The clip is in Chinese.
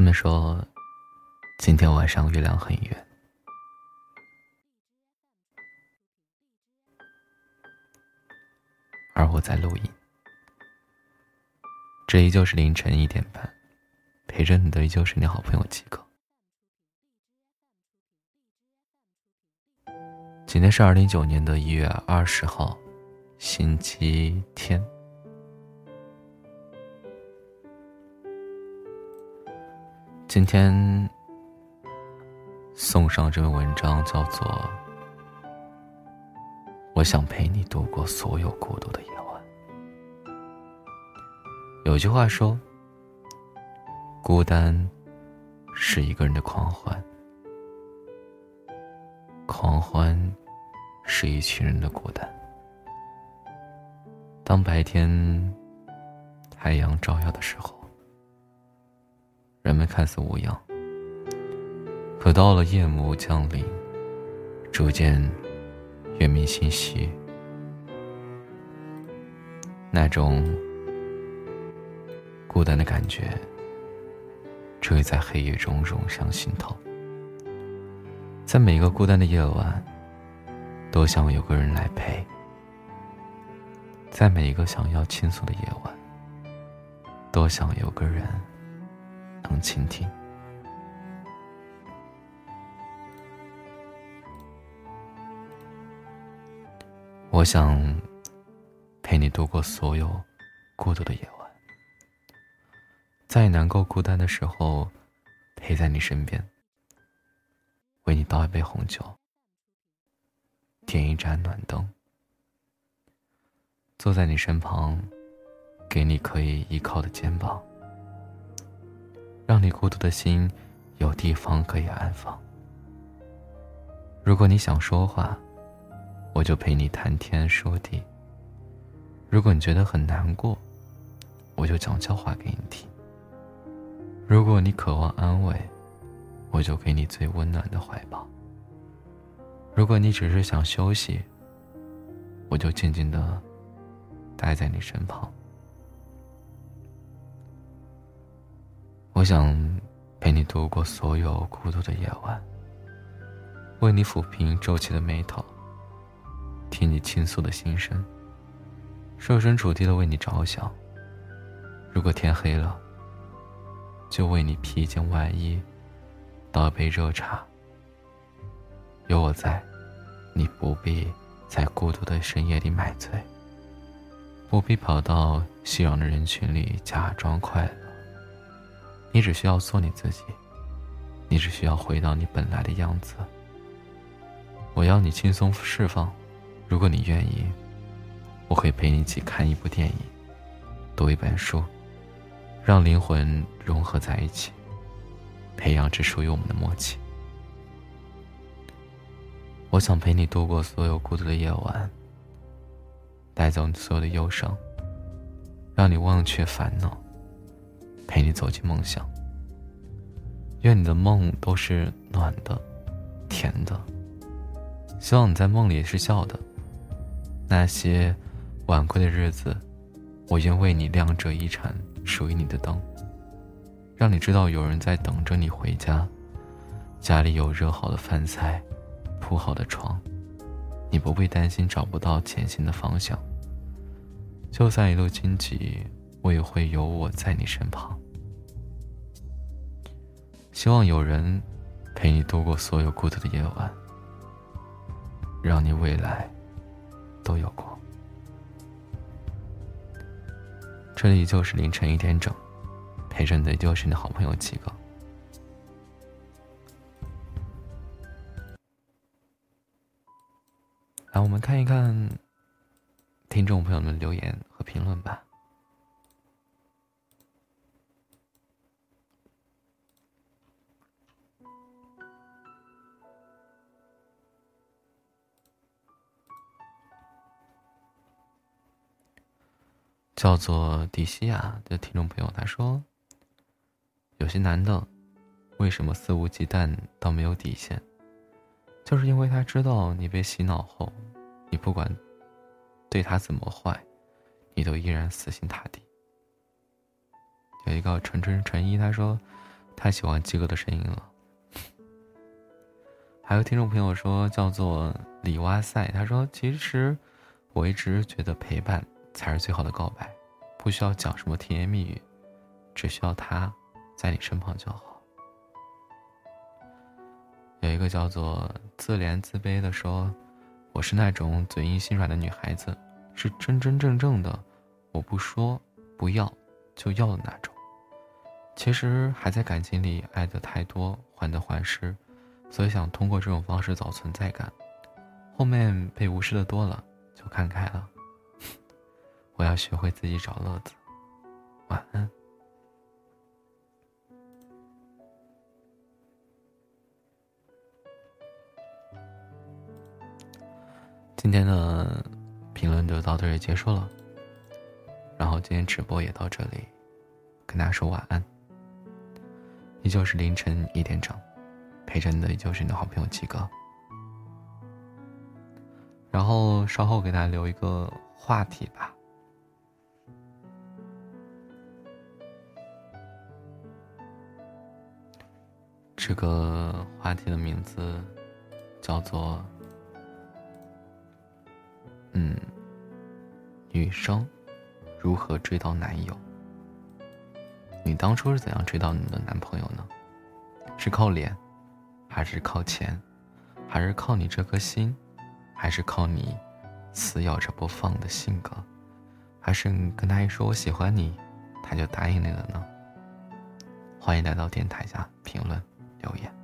他们说，今天晚上月亮很圆，而我在录音。这依旧是凌晨一点半，陪着你的依旧是你好朋友几个。今天是二零一九年的一月二十号，星期天。今天送上这篇文章，叫做《我想陪你度过所有孤独的夜晚》。有句话说：“孤单是一个人的狂欢，狂欢是一群人的孤单。”当白天太阳照耀的时候。人们看似无恙，可到了夜幕降临，逐渐月明星稀，那种孤单的感觉，只会在黑夜中涌上心头。在每个孤单的夜晚，都想有个人来陪；在每一个想要倾诉的夜晚，都想有个人。倾听。我想陪你度过所有孤独的夜晚，在你难过、孤单的时候，陪在你身边，为你倒一杯红酒，点一盏暖灯，坐在你身旁，给你可以依靠的肩膀。让你孤独的心有地方可以安放。如果你想说话，我就陪你谈天说地；如果你觉得很难过，我就讲笑话给你听；如果你渴望安慰，我就给你最温暖的怀抱；如果你只是想休息，我就静静的待在你身旁。我想陪你度过所有孤独的夜晚，为你抚平皱起的眉头，听你倾诉的心声，设身处地的为你着想。如果天黑了，就为你披一件外衣，倒一杯热茶。有我在，你不必在孤独的深夜里买醉，不必跑到熙攘的人群里假装快乐。你只需要做你自己，你只需要回到你本来的样子。我要你轻松释放，如果你愿意，我会陪你一起看一部电影，读一本书，让灵魂融合在一起，培养只属于我们的默契。我想陪你度过所有孤独的夜晚，带走你所有的忧伤，让你忘却烦恼。陪你走进梦想。愿你的梦都是暖的、甜的。希望你在梦里是笑的。那些晚归的日子，我愿为你亮着一盏属于你的灯，让你知道有人在等着你回家。家里有热好的饭菜，铺好的床，你不必担心找不到前行的方向。就算一路荆棘，我也会有我在你身旁。希望有人陪你度过所有孤独的夜晚，让你未来都有光。这里就是凌晨一点整，陪着你的就是你的好朋友几个。来，我们看一看听众朋友们留言和评论吧。叫做迪西亚的听众朋友，他说：“有些男的，为什么肆无忌惮到没有底线？就是因为他知道你被洗脑后，你不管对他怎么坏，你都依然死心塌地。”有一个纯纯纯一，他说：“太喜欢鸡哥的声音了。还有听众朋友说叫做李哇塞，他说其实我一直觉得陪伴才是最好的告白，不需要讲什么甜言蜜语，只需要他在你身旁就好。有一个叫做自怜自卑的说，我是那种嘴硬心软的女孩子，是真真正正的，我不说不要就要的那种。其实还在感情里爱的太多，患得患失。所以想通过这种方式找存在感，后面被无视的多了，就看开了。我要学会自己找乐子。晚安。今天的评论就到这里结束了，然后今天直播也到这里，跟大家说晚安。依旧是凌晨一点整。陪着你的依旧是你的好朋友七哥，然后稍后给大家留一个话题吧。这个话题的名字叫做“嗯，女生如何追到男友？你当初是怎样追到你的男朋友呢？是靠脸？”还是靠钱，还是靠你这颗心，还是靠你死咬着不放的性格，还是你跟他一说我喜欢你，他就答应你了呢？欢迎来到电台下评论留言。